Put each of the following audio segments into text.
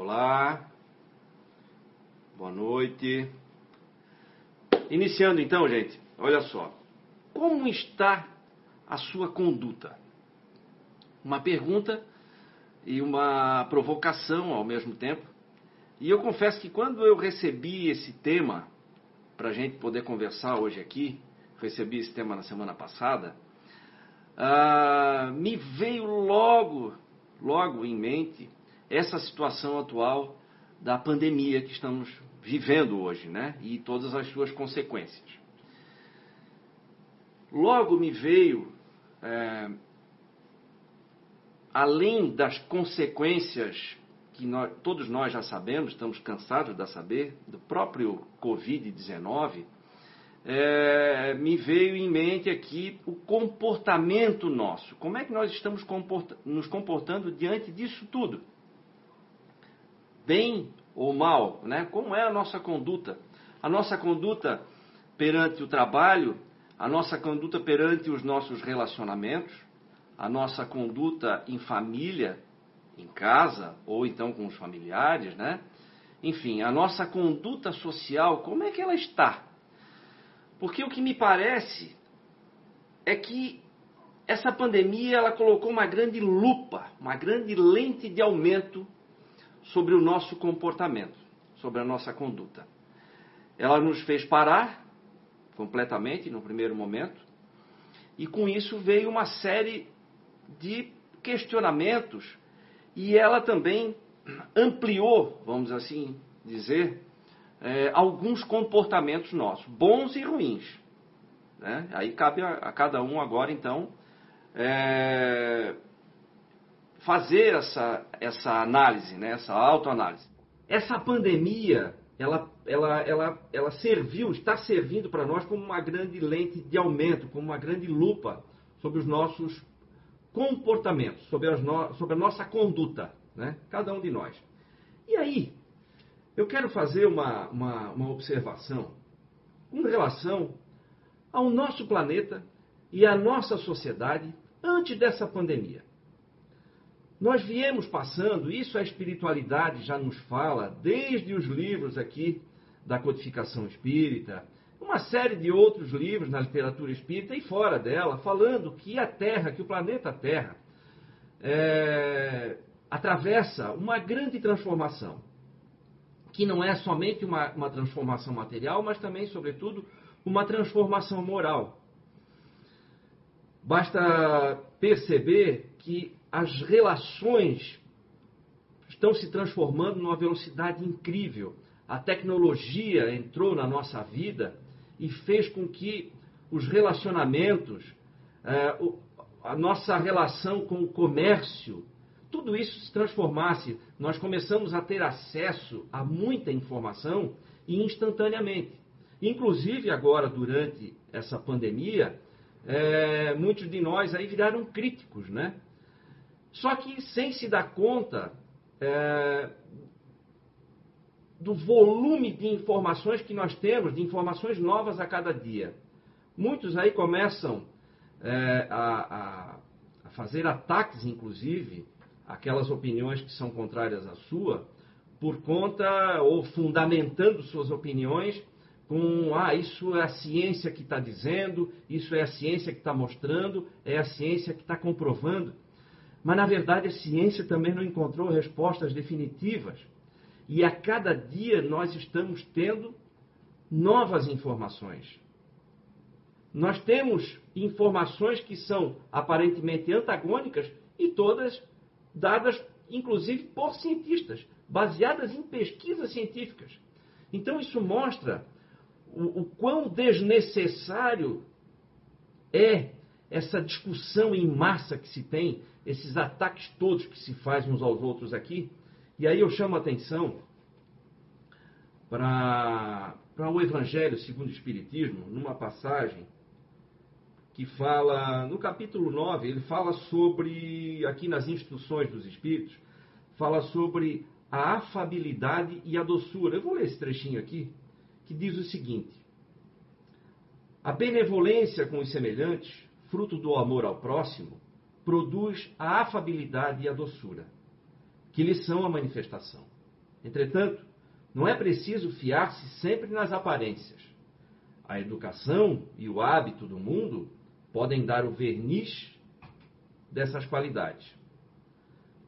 Olá. Boa noite. Iniciando então, gente, olha só. Como está a sua conduta? Uma pergunta e uma provocação ao mesmo tempo. E eu confesso que quando eu recebi esse tema, para a gente poder conversar hoje aqui, recebi esse tema na semana passada, uh, me veio logo, logo em mente essa situação atual da pandemia que estamos vivendo hoje, né? E todas as suas consequências. Logo me veio, é, além das consequências que nós, todos nós já sabemos, estamos cansados de saber, do próprio Covid-19, é, me veio em mente aqui o comportamento nosso. Como é que nós estamos comporta nos comportando diante disso tudo? Bem ou mal, né? Como é a nossa conduta? A nossa conduta perante o trabalho, a nossa conduta perante os nossos relacionamentos, a nossa conduta em família, em casa ou então com os familiares, né? Enfim, a nossa conduta social, como é que ela está? Porque o que me parece é que essa pandemia ela colocou uma grande lupa, uma grande lente de aumento sobre o nosso comportamento, sobre a nossa conduta. Ela nos fez parar completamente no primeiro momento, e com isso veio uma série de questionamentos, e ela também ampliou, vamos assim dizer, é, alguns comportamentos nossos, bons e ruins. Né? Aí cabe a, a, cada um agora, então, é, fazer essa, essa análise, né, essa autoanálise. Essa pandemia, ela, ela, ela, ela serviu, está servindo para nós como uma grande lente de aumento, como uma grande lupa sobre os nossos comportamentos, sobre, as no, sobre a nossa conduta, né? cada um de nós. E aí, eu quero fazer uma, uma, uma observação com relação ao nosso planeta e à nossa sociedade antes dessa pandemia. Nós viemos passando, isso a espiritualidade já nos fala, desde os livros aqui da codificação espírita, uma série de outros livros na literatura espírita e fora dela, falando que a Terra, que o planeta Terra, é, atravessa uma grande transformação, que não é somente uma, uma transformação material, mas também, sobretudo, uma transformação moral. Basta perceber que as relações estão se transformando numa velocidade incrível. A tecnologia entrou na nossa vida e fez com que os relacionamentos, é, a nossa relação com o comércio, tudo isso se transformasse. Nós começamos a ter acesso a muita informação e instantaneamente. Inclusive agora, durante essa pandemia, é, muitos de nós aí viraram críticos, né? Só que sem se dar conta é, do volume de informações que nós temos, de informações novas a cada dia. Muitos aí começam é, a, a, fazer ataques, inclusive, aquelas opiniões que são contrárias à sua, por conta ou fundamentando suas opiniões com ah, isso é a ciência que está dizendo, isso é a ciência que está mostrando, é a ciência que está comprovando. Mas na verdade a ciência também não encontrou respostas definitivas. E a cada dia nós estamos tendo novas informações. Nós temos informações que são aparentemente antagônicas e todas dadas, inclusive, por cientistas, baseadas em pesquisas científicas. Então isso mostra o, o quão desnecessário é essa discussão em massa que se tem, esses ataques todos que se fazem uns aos outros aqui. E aí eu chamo a atenção para o Evangelho segundo o Espiritismo, numa passagem que fala, no capítulo 9, ele fala sobre, aqui nas instruções dos Espíritos, fala sobre a afabilidade e a doçura. Eu vou ler esse trechinho aqui, que diz o seguinte: A benevolência com os semelhantes, fruto do amor ao próximo, produz a afabilidade e a doçura, que lhe são a manifestação. Entretanto, não é preciso fiar-se sempre nas aparências. A educação e o hábito do mundo podem dar o verniz dessas qualidades.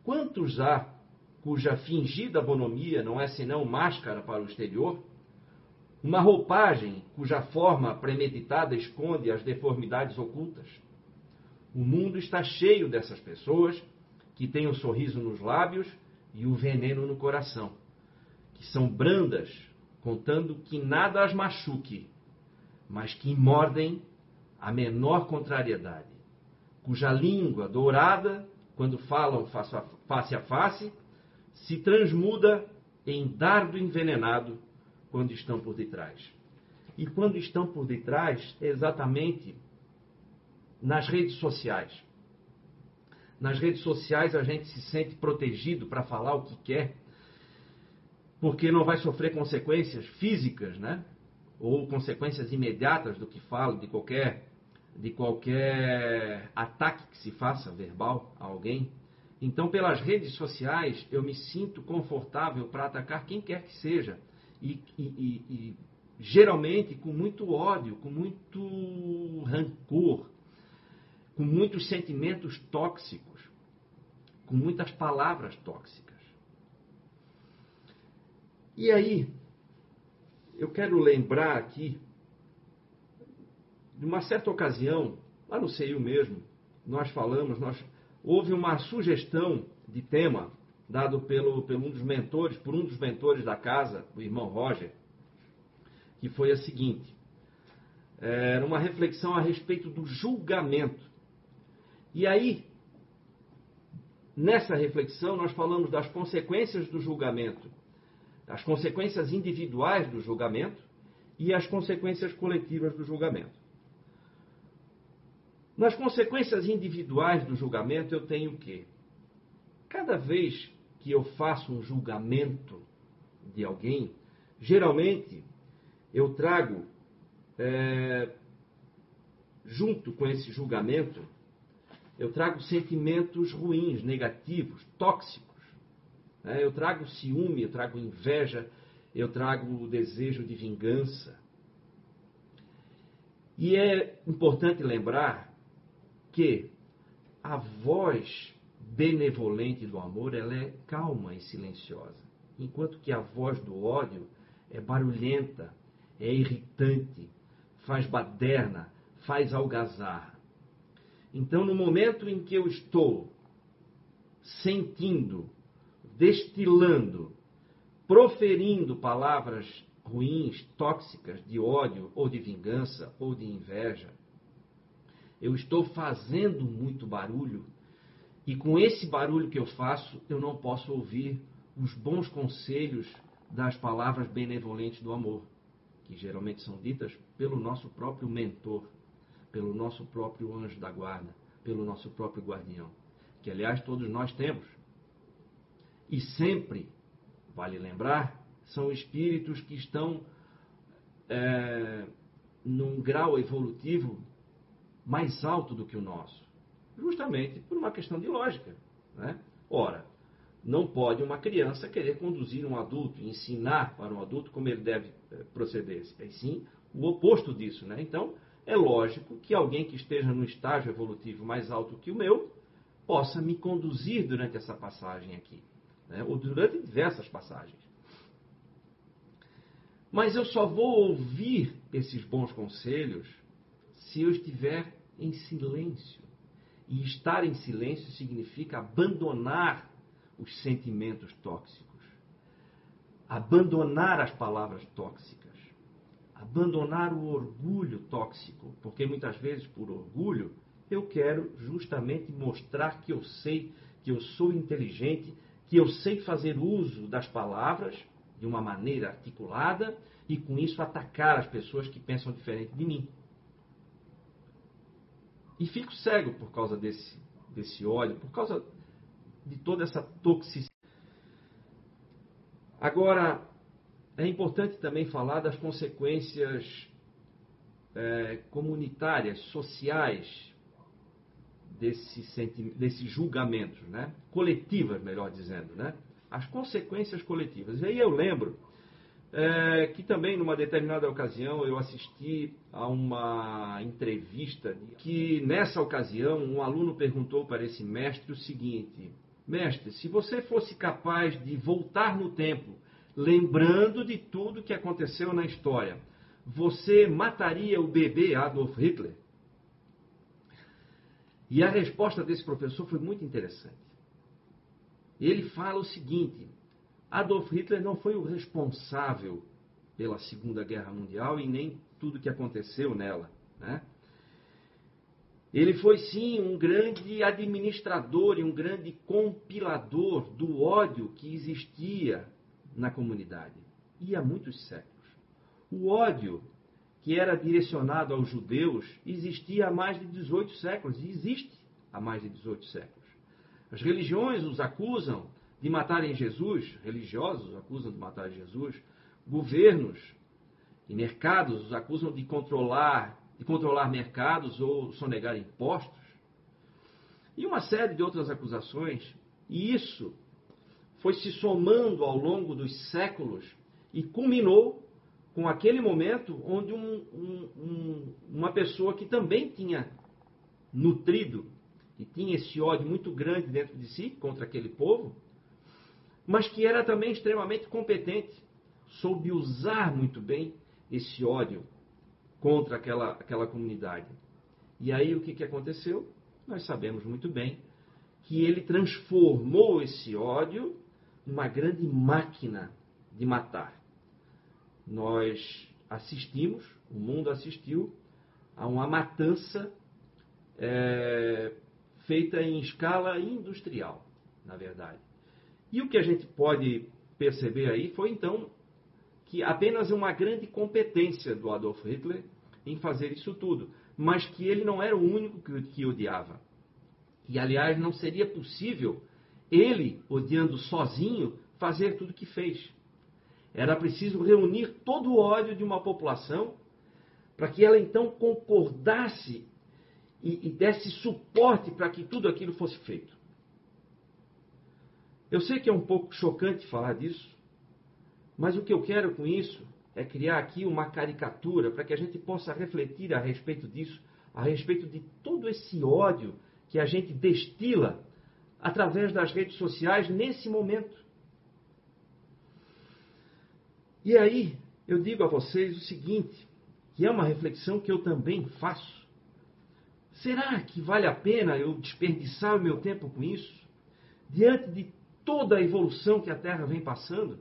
Quantos há cuja fingida bonomia não é senão máscara para o exterior? Uma roupagem cuja forma premeditada esconde as deformidades ocultas? O mundo está cheio dessas pessoas que têm o sorriso nos lábios e o veneno no coração, que são brandas, contando que nada as machuque, mas que mordem a menor contrariedade, cuja língua dourada, quando falam face a face, se transmuda em dardo envenenado quando estão por detrás. E quando estão por detrás, é exatamente nas redes sociais. Nas redes sociais a gente se sente protegido para falar o que quer, porque não vai sofrer consequências físicas, né? Ou consequências imediatas do que fala, de qualquer, de qualquer ataque que se faça verbal a alguém. Então, pelas redes sociais, eu me sinto confortável para atacar quem quer que seja. E, e, e, geralmente com muito ódio, com muito rancor, com muitos sentimentos tóxicos, com muitas palavras tóxicas. E aí, eu quero lembrar aqui de uma certa ocasião, lá no CEIU mesmo, nós falamos, nós, houve uma sugestão de tema dado pelo, pelo um dos mentores, por um dos mentores da casa, o irmão Roger, que foi a seguinte: era uma reflexão a respeito do julgamento. E aí, nessa reflexão, nós falamos das consequências do julgamento, as consequências individuais do julgamento e as consequências coletivas do julgamento. Nas consequências individuais do julgamento, eu tenho o quê? Cada vez que eu faço um julgamento de alguém, geralmente eu trago, é, junto com esse julgamento, eu trago sentimentos ruins, negativos, tóxicos. Né? Eu trago ciúme, eu trago inveja, eu trago o desejo de vingança. E é importante lembrar que a voz benevolente do amor ela é calma e silenciosa, enquanto que a voz do ódio é barulhenta, é irritante, faz baderna, faz algazarra. Então, no momento em que eu estou sentindo, destilando, proferindo palavras ruins, tóxicas, de ódio ou de vingança ou de inveja, eu estou fazendo muito barulho e com esse barulho que eu faço, eu não posso ouvir os bons conselhos das palavras benevolentes do amor, que geralmente são ditas pelo nosso próprio mentor pelo nosso próprio anjo da guarda, pelo nosso próprio guardião, que aliás todos nós temos. E sempre, vale lembrar, são espíritos que estão é, num grau evolutivo mais alto do que o nosso, justamente por uma questão de lógica. Né? Ora, não pode uma criança querer conduzir um adulto, ensinar para um adulto como ele deve é, proceder. É sim o oposto disso. Né? Então, é lógico que alguém que esteja no estágio evolutivo mais alto que o meu possa me conduzir durante essa passagem aqui, né? ou durante diversas passagens. Mas eu só vou ouvir esses bons conselhos se eu estiver em silêncio. E estar em silêncio significa abandonar os sentimentos tóxicos, abandonar as palavras tóxicas. Abandonar o orgulho tóxico, porque muitas vezes por orgulho eu quero justamente mostrar que eu sei, que eu sou inteligente, que eu sei fazer uso das palavras de uma maneira articulada e com isso atacar as pessoas que pensam diferente de mim. E fico cego por causa desse, desse ódio, por causa de toda essa toxicidade. Agora, é importante também falar das consequências é, comunitárias, sociais desse desses julgamentos, né? coletivas, melhor dizendo. Né? as consequências coletivas. E aí eu lembro é, que também numa determinada ocasião eu assisti a uma entrevista que nessa ocasião um aluno perguntou para esse mestre o seguinte: Mestre, se você fosse capaz de voltar no tempo, lembrando de tudo que aconteceu na história, você mataria o bebê Adolf Hitler? E a resposta desse professor foi muito interessante. Ele fala o seguinte: Adolf Hitler não foi o responsável pela Segunda Guerra Mundial e nem tudo que aconteceu nela. Né? Ele foi sim um grande administrador e um grande compilador do ódio que existia na comunidade. E há muitos séculos. O ódio que era direcionado aos judeus existia há mais de 18 séculos e existe há mais de 18 séculos. As religiões os acusam de matarem Jesus, religiosos os acusam de matar Jesus, governos e mercados os acusam de controlar de controlar mercados ou sonegar impostos, e uma série de outras acusações, e isso foi se somando ao longo dos séculos e culminou com aquele momento onde um, um, um, uma pessoa que também tinha nutrido e tinha esse ódio muito grande dentro de si contra aquele povo, mas que era também extremamente competente, soube usar muito bem esse ódio contra aquela, aquela comunidade. E aí o que, que aconteceu? Nós sabemos muito bem que ele transformou esse ódio numa grande máquina de matar. Nós assistimos, o mundo assistiu, a uma matança é, feita em escala industrial, na verdade. E o que a gente pode perceber aí foi então que apenas uma grande competência do Adolf Hitler em fazer isso tudo, mas que ele não era o único que, que odiava. E, aliás, não seria possível ele, odiando sozinho, fazer tudo o que fez. Era preciso reunir todo o ódio de uma população para que ela então concordasse e, e desse suporte para que tudo aquilo fosse feito. Eu sei que é um pouco chocante falar disso, mas o que eu quero com isso é criar aqui uma caricatura para que a gente possa refletir a respeito disso, a respeito de todo esse ódio que a gente destila através das redes sociais nesse momento. E aí, eu digo a vocês o seguinte, que é uma reflexão que eu também faço. Será que vale a pena eu desperdiçar o meu tempo com isso? Diante de toda a evolução que a Terra vem passando?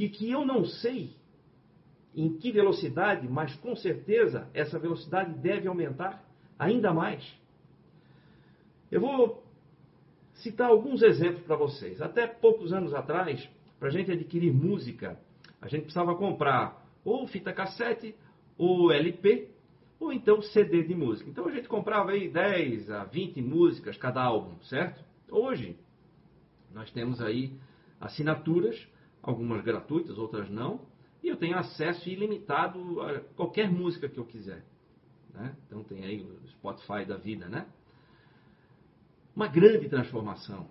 e que eu não sei em que velocidade, mas com certeza essa velocidade deve aumentar ainda mais. Eu vou citar alguns exemplos para vocês. Até poucos anos atrás, para a gente adquirir música, a gente precisava comprar ou fita cassete, ou LP, ou então CD de música. Então a gente comprava aí 10 a 20 músicas cada álbum, certo? Hoje, nós temos aí assinaturas algumas gratuitas, outras não, e eu tenho acesso ilimitado a qualquer música que eu quiser. Né? Então tem aí o Spotify da vida, né? Uma grande transformação.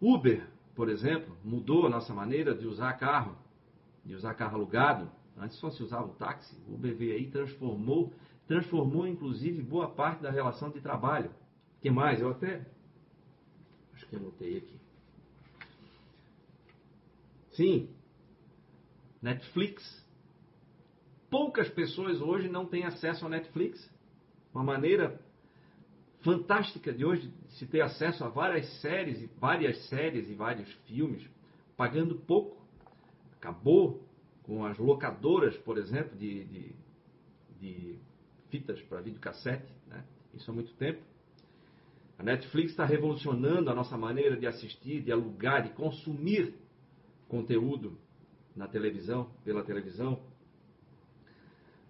Uber, por exemplo, mudou a nossa maneira de usar carro, de usar carro alugado. Antes só se usava o táxi. O Uber veio aí transformou, transformou inclusive boa parte da relação de trabalho. Que mais? Eu até que anotei aqui. Sim, Netflix. Poucas pessoas hoje não têm acesso ao Netflix. Uma maneira fantástica de hoje se ter acesso a várias séries várias séries e vários filmes, pagando pouco. Acabou com as locadoras, por exemplo, de, de, de fitas para videocassete, né? isso há muito tempo. A Netflix está revolucionando a nossa maneira de assistir, de alugar, de consumir conteúdo na televisão, pela televisão.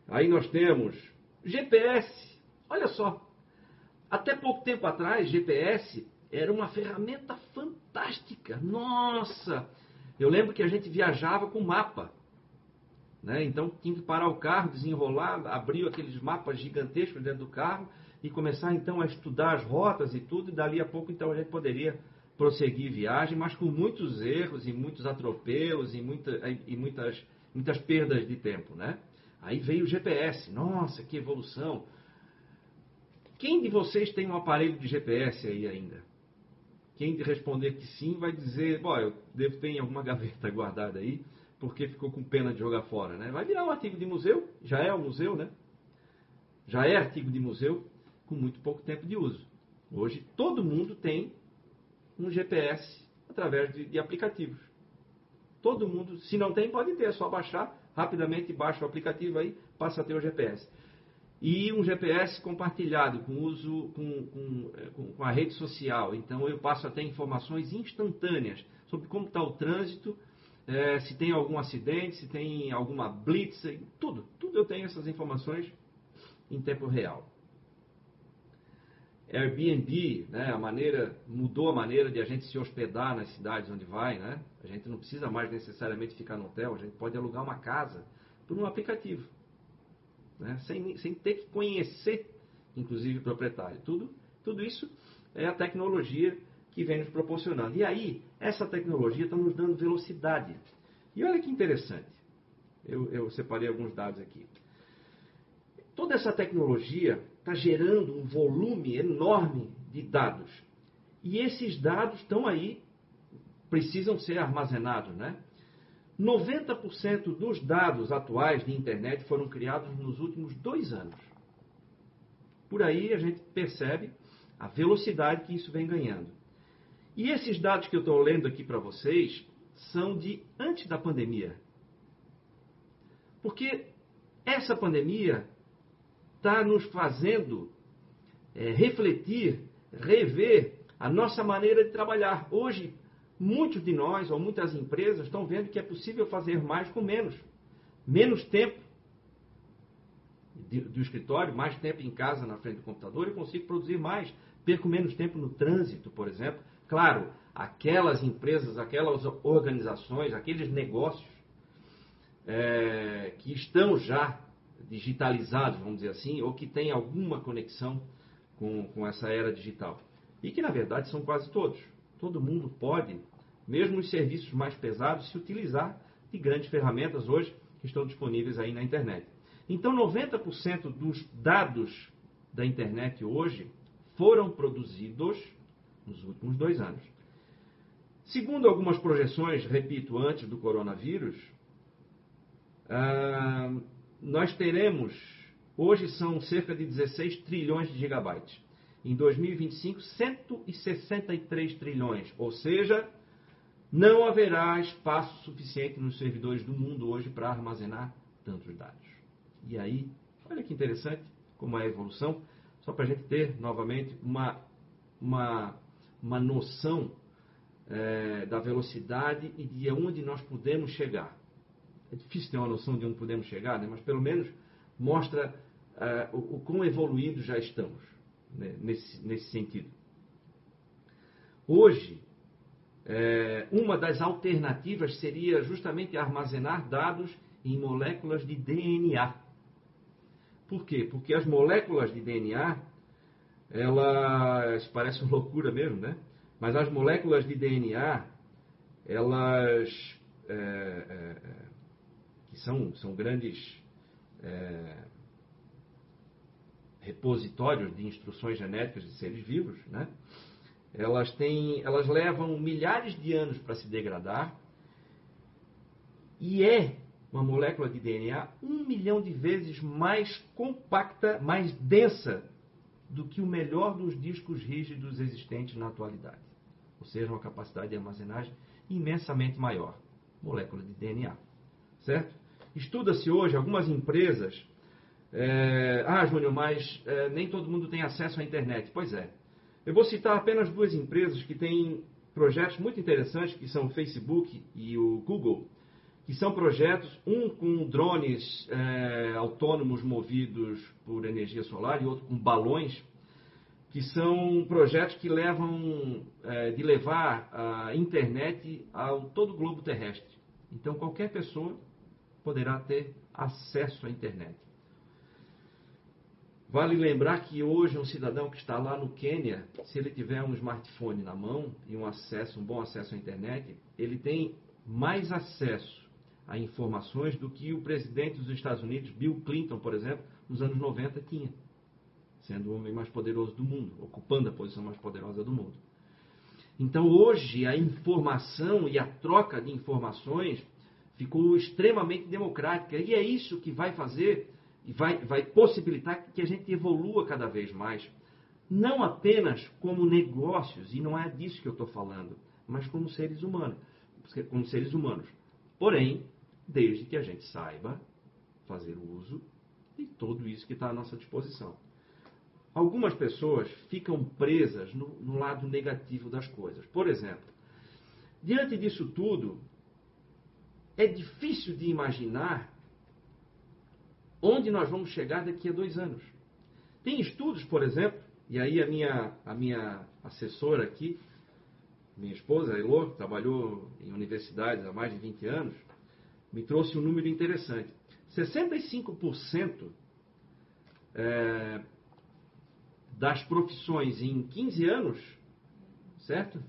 Aí nós temos GPS. Olha só, até pouco tempo atrás, GPS era uma ferramenta fantástica. Nossa! Eu lembro que a gente viajava com mapa. Né? Então tinha que parar o carro, desenrolar, abrir aqueles mapas gigantescos dentro do carro e começar então a estudar as rotas e tudo, e dali a pouco então a gente poderia prosseguir viagem, mas com muitos erros e muitos atropelos e, muita, e muitas, muitas perdas de tempo, né? Aí veio o GPS. Nossa, que evolução! Quem de vocês tem um aparelho de GPS aí ainda? Quem responder que sim vai dizer, bom, eu devo ter em alguma gaveta guardada aí, porque ficou com pena de jogar fora, né? Vai virar um artigo de museu, já é um museu, né? Já é artigo de museu com muito pouco tempo de uso. Hoje todo mundo tem um GPS através de, de aplicativos. Todo mundo, se não tem, pode ter, é só baixar rapidamente, baixa o aplicativo aí, passa a ter o GPS. E um GPS compartilhado com uso com, é, com, com a rede social. Então eu passo a ter informações instantâneas sobre como está o trânsito, é, se tem algum acidente, se tem alguma blitz, tudo. Tudo eu tenho essas informações em tempo real. Airbnb, né, a maneira mudou a maneira de a gente se hospedar nas cidades onde vai, né? A gente não precisa mais necessariamente ficar no hotel, a gente pode alugar uma casa por um aplicativo, né? sem, sem ter que conhecer, inclusive, o proprietário. Tudo, tudo isso é a tecnologia que vem nos proporcionando. E aí, essa tecnologia está nos dando velocidade. E olha que interessante. Eu, eu separei alguns dados aqui. Toda essa tecnologia está gerando um volume enorme de dados. E esses dados estão aí, precisam ser armazenados, né? 90% dos dados atuais de internet foram criados nos últimos dois anos. Por aí a gente percebe a velocidade que isso vem ganhando. E esses dados que eu estou lendo aqui para vocês são de antes da pandemia. Porque essa pandemia está nos fazendo é, refletir, rever a nossa maneira de trabalhar. Hoje, muitos de nós, ou muitas empresas, estão vendo que é possível fazer mais com menos. Menos tempo do escritório, mais tempo em casa na frente do computador e consigo produzir mais. Perco menos tempo no trânsito, por exemplo. Claro, aquelas empresas, aquelas organizações, aqueles negócios é, que estão já digitalizados, vamos dizer assim, ou que têm alguma conexão com, com essa era digital. E que, na verdade, são quase todos. Todo mundo pode, mesmo os serviços mais pesados, se utilizar de grandes ferramentas hoje que estão disponíveis aí na internet. Então, 90% dos dados da internet hoje foram produzidos nos últimos dois anos. Segundo algumas projeções, repito, antes do coronavírus, ah, nós teremos, hoje são cerca de 16 trilhões de gigabytes. Em 2025, 163 trilhões. Ou seja, não haverá espaço suficiente nos servidores do mundo hoje para armazenar tantos dados. E aí, olha que interessante como é a evolução, só para a gente ter novamente uma, uma, uma noção é, da velocidade e de onde nós podemos chegar é difícil ter uma noção de onde podemos chegar, né? mas pelo menos mostra uh, o, o quão evoluídos já estamos né? nesse, nesse sentido. Hoje, é, uma das alternativas seria justamente armazenar dados em moléculas de DNA. Por quê? Porque as moléculas de DNA, elas parecem loucura mesmo, né? Mas as moléculas de DNA, elas é, é, são, são grandes é, repositórios de instruções genéticas de seres vivos, né? elas, têm, elas levam milhares de anos para se degradar e é uma molécula de DNA um milhão de vezes mais compacta, mais densa do que o melhor dos discos rígidos existentes na atualidade. Ou seja, uma capacidade de armazenagem imensamente maior. Molécula de DNA. Certo? Estuda-se hoje algumas empresas. É, ah, Júnior, mas é, nem todo mundo tem acesso à internet. Pois é. Eu vou citar apenas duas empresas que têm projetos muito interessantes, que são o Facebook e o Google, que são projetos, um com drones é, autônomos movidos por energia solar e outro com balões, que são projetos que levam é, de levar a internet ao todo o globo terrestre. Então qualquer pessoa poderá ter acesso à internet. Vale lembrar que hoje um cidadão que está lá no Quênia, se ele tiver um smartphone na mão e um acesso, um bom acesso à internet, ele tem mais acesso a informações do que o presidente dos Estados Unidos, Bill Clinton, por exemplo, nos anos 90 tinha, sendo o homem mais poderoso do mundo, ocupando a posição mais poderosa do mundo. Então hoje a informação e a troca de informações ficou extremamente democrática e é isso que vai fazer e vai, vai possibilitar que a gente evolua cada vez mais. Não apenas como negócios, e não é disso que eu estou falando, mas como seres humanos. Como seres humanos. Porém, desde que a gente saiba fazer uso de tudo isso que está à nossa disposição. Algumas pessoas ficam presas no, no lado negativo das coisas. Por exemplo, diante disso tudo, é difícil de imaginar onde nós vamos chegar daqui a dois anos. Tem estudos, por exemplo, e aí a minha, a minha assessora aqui, minha esposa, Elô, trabalhou em universidades há mais de 20 anos, me trouxe um número interessante. 65% é, das profissões em 15 anos, certo?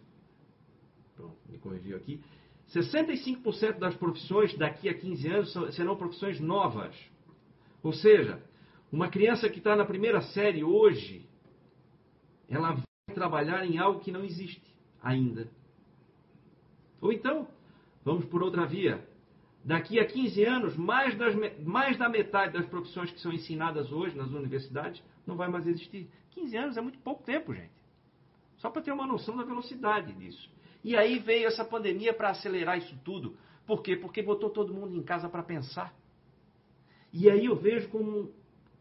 Pronto, me corrigiu aqui. 65% das profissões daqui a 15 anos serão profissões novas. Ou seja, uma criança que está na primeira série hoje, ela vai trabalhar em algo que não existe ainda. Ou então, vamos por outra via. Daqui a 15 anos, mais, das, mais da metade das profissões que são ensinadas hoje nas universidades não vai mais existir. 15 anos é muito pouco tempo, gente. Só para ter uma noção da velocidade disso. E aí veio essa pandemia para acelerar isso tudo. Por quê? Porque botou todo mundo em casa para pensar. E aí eu vejo como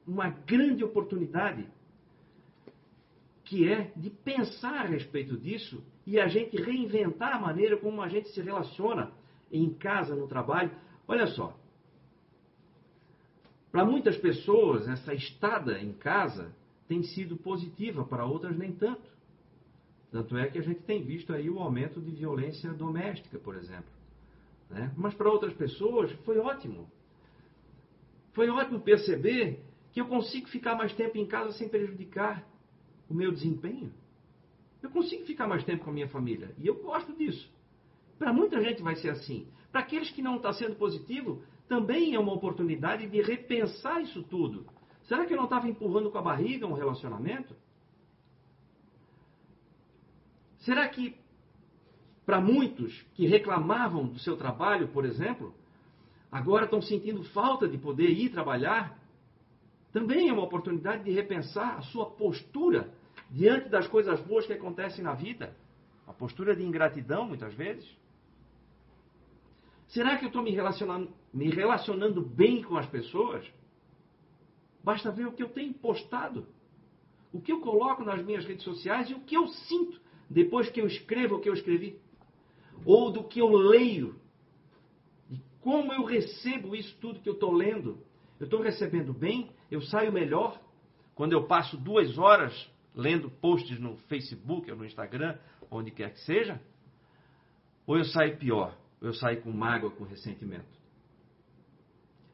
uma grande oportunidade que é de pensar a respeito disso e a gente reinventar a maneira como a gente se relaciona em casa, no trabalho. Olha só. Para muitas pessoas, essa estada em casa tem sido positiva, para outras nem tanto. Tanto é que a gente tem visto aí o aumento de violência doméstica, por exemplo. Né? Mas para outras pessoas foi ótimo. Foi ótimo perceber que eu consigo ficar mais tempo em casa sem prejudicar o meu desempenho. Eu consigo ficar mais tempo com a minha família. E eu gosto disso. Para muita gente vai ser assim. Para aqueles que não está sendo positivo, também é uma oportunidade de repensar isso tudo. Será que eu não estava empurrando com a barriga um relacionamento? Será que, para muitos que reclamavam do seu trabalho, por exemplo, agora estão sentindo falta de poder ir trabalhar, também é uma oportunidade de repensar a sua postura diante das coisas boas que acontecem na vida. A postura de ingratidão, muitas vezes. Será que eu estou me relacionando, me relacionando bem com as pessoas? Basta ver o que eu tenho postado, o que eu coloco nas minhas redes sociais e o que eu sinto depois que eu escrevo o que eu escrevi. Ou do que eu leio como eu recebo isso tudo que eu estou lendo? Eu estou recebendo bem? Eu saio melhor? Quando eu passo duas horas lendo posts no Facebook ou no Instagram, onde quer que seja? Ou eu saio pior? Ou eu saio com mágoa, com ressentimento?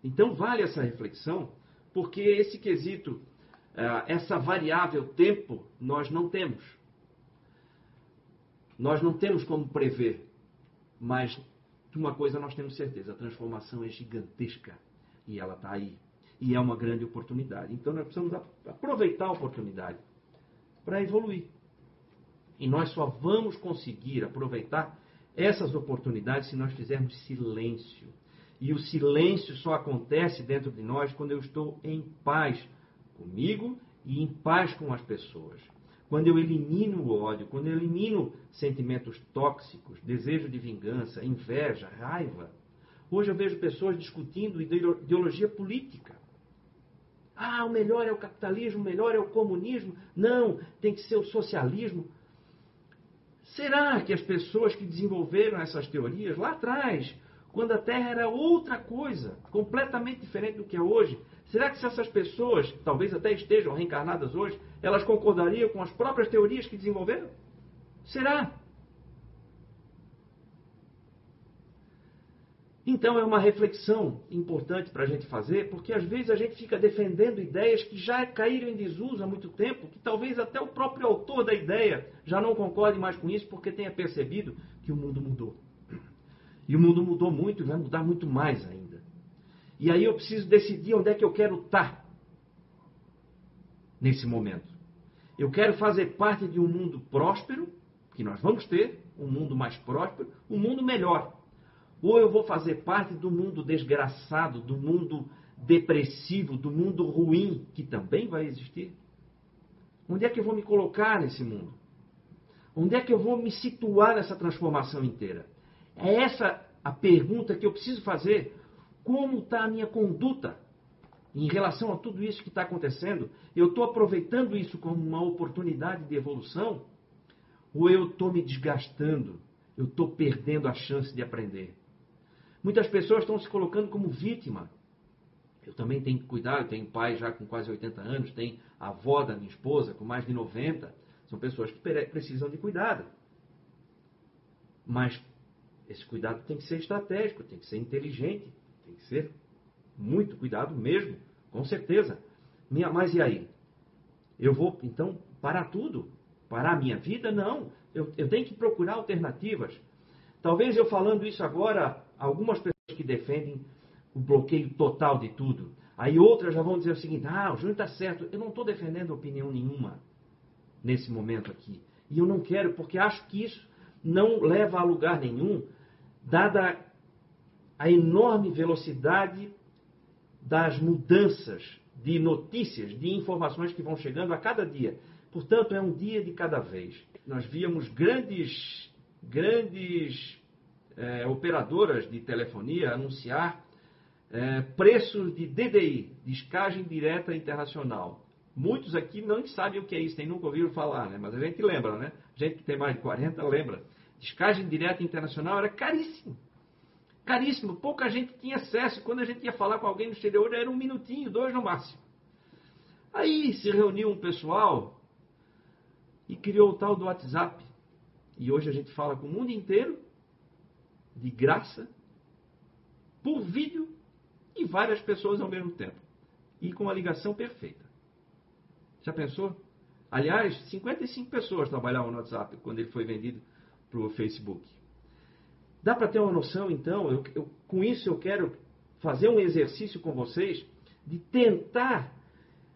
Então vale essa reflexão, porque esse quesito, ah, essa variável tempo, nós não temos. Nós não temos como prever, mas de uma coisa nós temos certeza: a transformação é gigantesca e ela está aí. E é uma grande oportunidade. Então nós precisamos aproveitar a oportunidade para evoluir. E nós só vamos conseguir aproveitar essas oportunidades se nós fizermos silêncio. E o silêncio só acontece dentro de nós quando eu estou em paz comigo e em paz com as pessoas quando eu elimino o ódio, quando eu elimino sentimentos tóxicos, desejo de vingança, inveja, raiva. Hoje eu vejo pessoas discutindo ideologia política. Ah, o melhor é o capitalismo, o melhor é o comunismo. Não, tem que ser o socialismo. Será que as pessoas que desenvolveram essas teorias lá atrás, quando a Terra era outra coisa, completamente diferente do que é hoje, será que se essas pessoas, talvez até estejam reencarnadas hoje, elas concordariam com as próprias teorias que desenvolveram? Será? Então é uma reflexão importante para a gente fazer, porque às vezes a gente fica defendendo ideias que já caíram em desuso há muito tempo, que talvez até o próprio autor da ideia já não concorde mais com isso, porque tenha percebido que o mundo mudou. E o mundo mudou muito e vai mudar muito mais ainda. E aí eu preciso decidir onde é que eu quero estar nesse momento. Eu quero fazer parte de um mundo próspero, que nós vamos ter, um mundo mais próspero, um mundo melhor ou eu vou fazer parte do mundo desgraçado, do mundo depressivo, do mundo ruim, que também vai existir? Onde é que eu vou me colocar nesse mundo? Onde é que eu vou me situar nessa transformação inteira? É essa a pergunta que eu preciso fazer. Como está a minha conduta em relação a tudo isso que está acontecendo? Eu estou aproveitando isso como uma oportunidade de evolução? Ou eu estou me desgastando? Eu estou perdendo a chance de aprender? Muitas pessoas estão se colocando como vítima. Eu também tenho que cuidar, eu tenho pai já com quase 80 anos, tenho a avó da minha esposa com mais de 90. São pessoas que precisam de cuidado. Mas esse cuidado tem que ser estratégico, tem que ser inteligente, tem que ser muito cuidado mesmo, com certeza. Minha, mas e aí? Eu vou então parar tudo? Parar a minha vida? Não. Eu, eu tenho que procurar alternativas. Talvez eu falando isso agora algumas pessoas que defendem o bloqueio total de tudo. Aí outras já vão dizer o seguinte: ah, o Júnior está certo. Eu não estou defendendo opinião nenhuma nesse momento aqui. E eu não quero, porque acho que isso não leva a lugar nenhum, dada a enorme velocidade das mudanças de notícias, de informações que vão chegando a cada dia. Portanto, é um dia de cada vez. Nós víamos grandes, grandes é, operadoras de telefonia anunciar é, preços de DDI, descagem direta internacional. Muitos aqui não sabem o que é isso, nem nunca ouviram falar, né? mas a gente lembra, né? Gente que tem mais de 40 lembra. Descagem direta internacional era caríssimo. Caríssimo, pouca gente tinha acesso. Quando a gente ia falar com alguém no exterior, era um minutinho, dois no máximo. Aí se reuniu um pessoal e criou o tal do WhatsApp. E hoje a gente fala com o mundo inteiro de graça, por vídeo e várias pessoas ao mesmo tempo. E com a ligação perfeita. Já pensou? Aliás, 55 pessoas trabalhavam no WhatsApp quando ele foi vendido para o Facebook. Dá para ter uma noção, então? Eu, eu, com isso eu quero fazer um exercício com vocês de tentar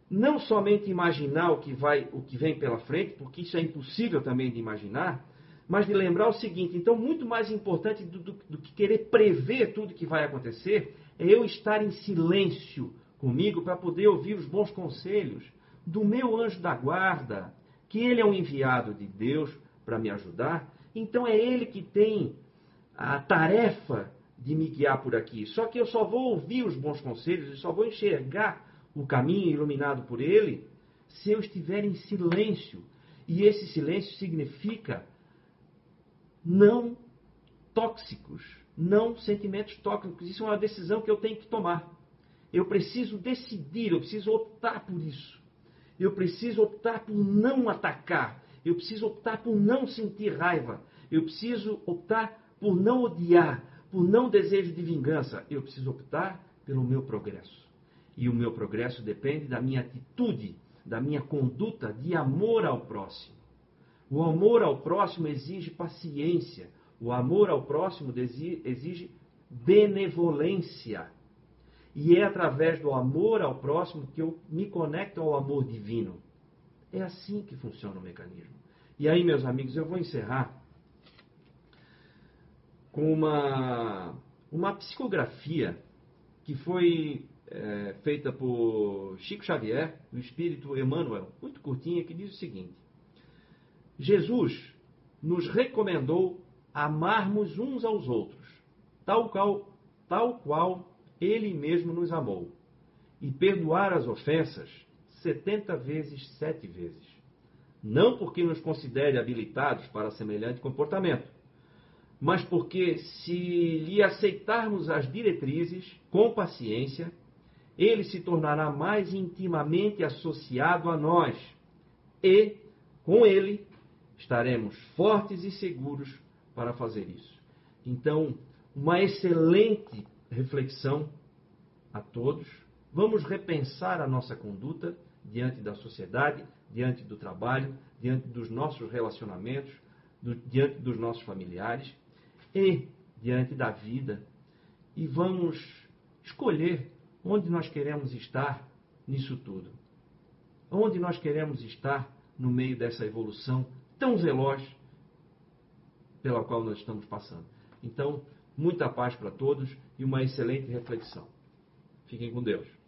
não somente imaginar o que vai, o que vem pela frente, porque isso é impossível também de imaginar, mas de lembrar o seguinte: então, muito mais importante do, do, do que querer prever tudo que vai acontecer, é eu estar em silêncio comigo para poder ouvir os bons conselhos do meu anjo da guarda, que ele é um enviado de Deus para me ajudar. Então, é ele que tem a tarefa de me guiar por aqui. Só que eu só vou ouvir os bons conselhos e só vou enxergar o caminho iluminado por ele se eu estiver em silêncio. E esse silêncio significa não tóxicos, não sentimentos tóxicos. Isso é uma decisão que eu tenho que tomar. Eu preciso decidir, eu preciso optar por isso. Eu preciso optar por não atacar. Eu preciso optar por não sentir raiva. Eu preciso optar por não odiar, por não desejo de vingança. Eu preciso optar pelo meu progresso. E o meu progresso depende da minha atitude, da minha conduta de amor ao próximo. O amor ao próximo exige paciência. O amor ao próximo exige benevolência. E é através do amor ao próximo que eu me conecto ao amor divino. É assim que funciona o mecanismo. E aí, meus amigos, eu vou encerrar com uma, uma psicografia que foi é, feita por Chico Xavier, do Espírito Emmanuel, muito curtinha, que diz o seguinte: Jesus nos recomendou amarmos uns aos outros, tal qual, tal qual ele mesmo nos amou, e perdoar as ofensas setenta vezes sete vezes. Não porque nos considere habilitados para semelhante comportamento, mas porque, se lhe aceitarmos as diretrizes com paciência, ele se tornará mais intimamente associado a nós e, com ele, estaremos fortes e seguros para fazer isso. Então, uma excelente reflexão a todos. Vamos repensar a nossa conduta diante da sociedade, diante do trabalho, diante dos nossos relacionamentos, do, diante dos nossos familiares e diante da vida. E vamos escolher onde nós queremos estar nisso tudo. Onde nós queremos estar no meio dessa evolução tão veloz pela qual nós estamos passando. Então, muita paz para todos e uma excelente reflexão. Fiquem com Deus.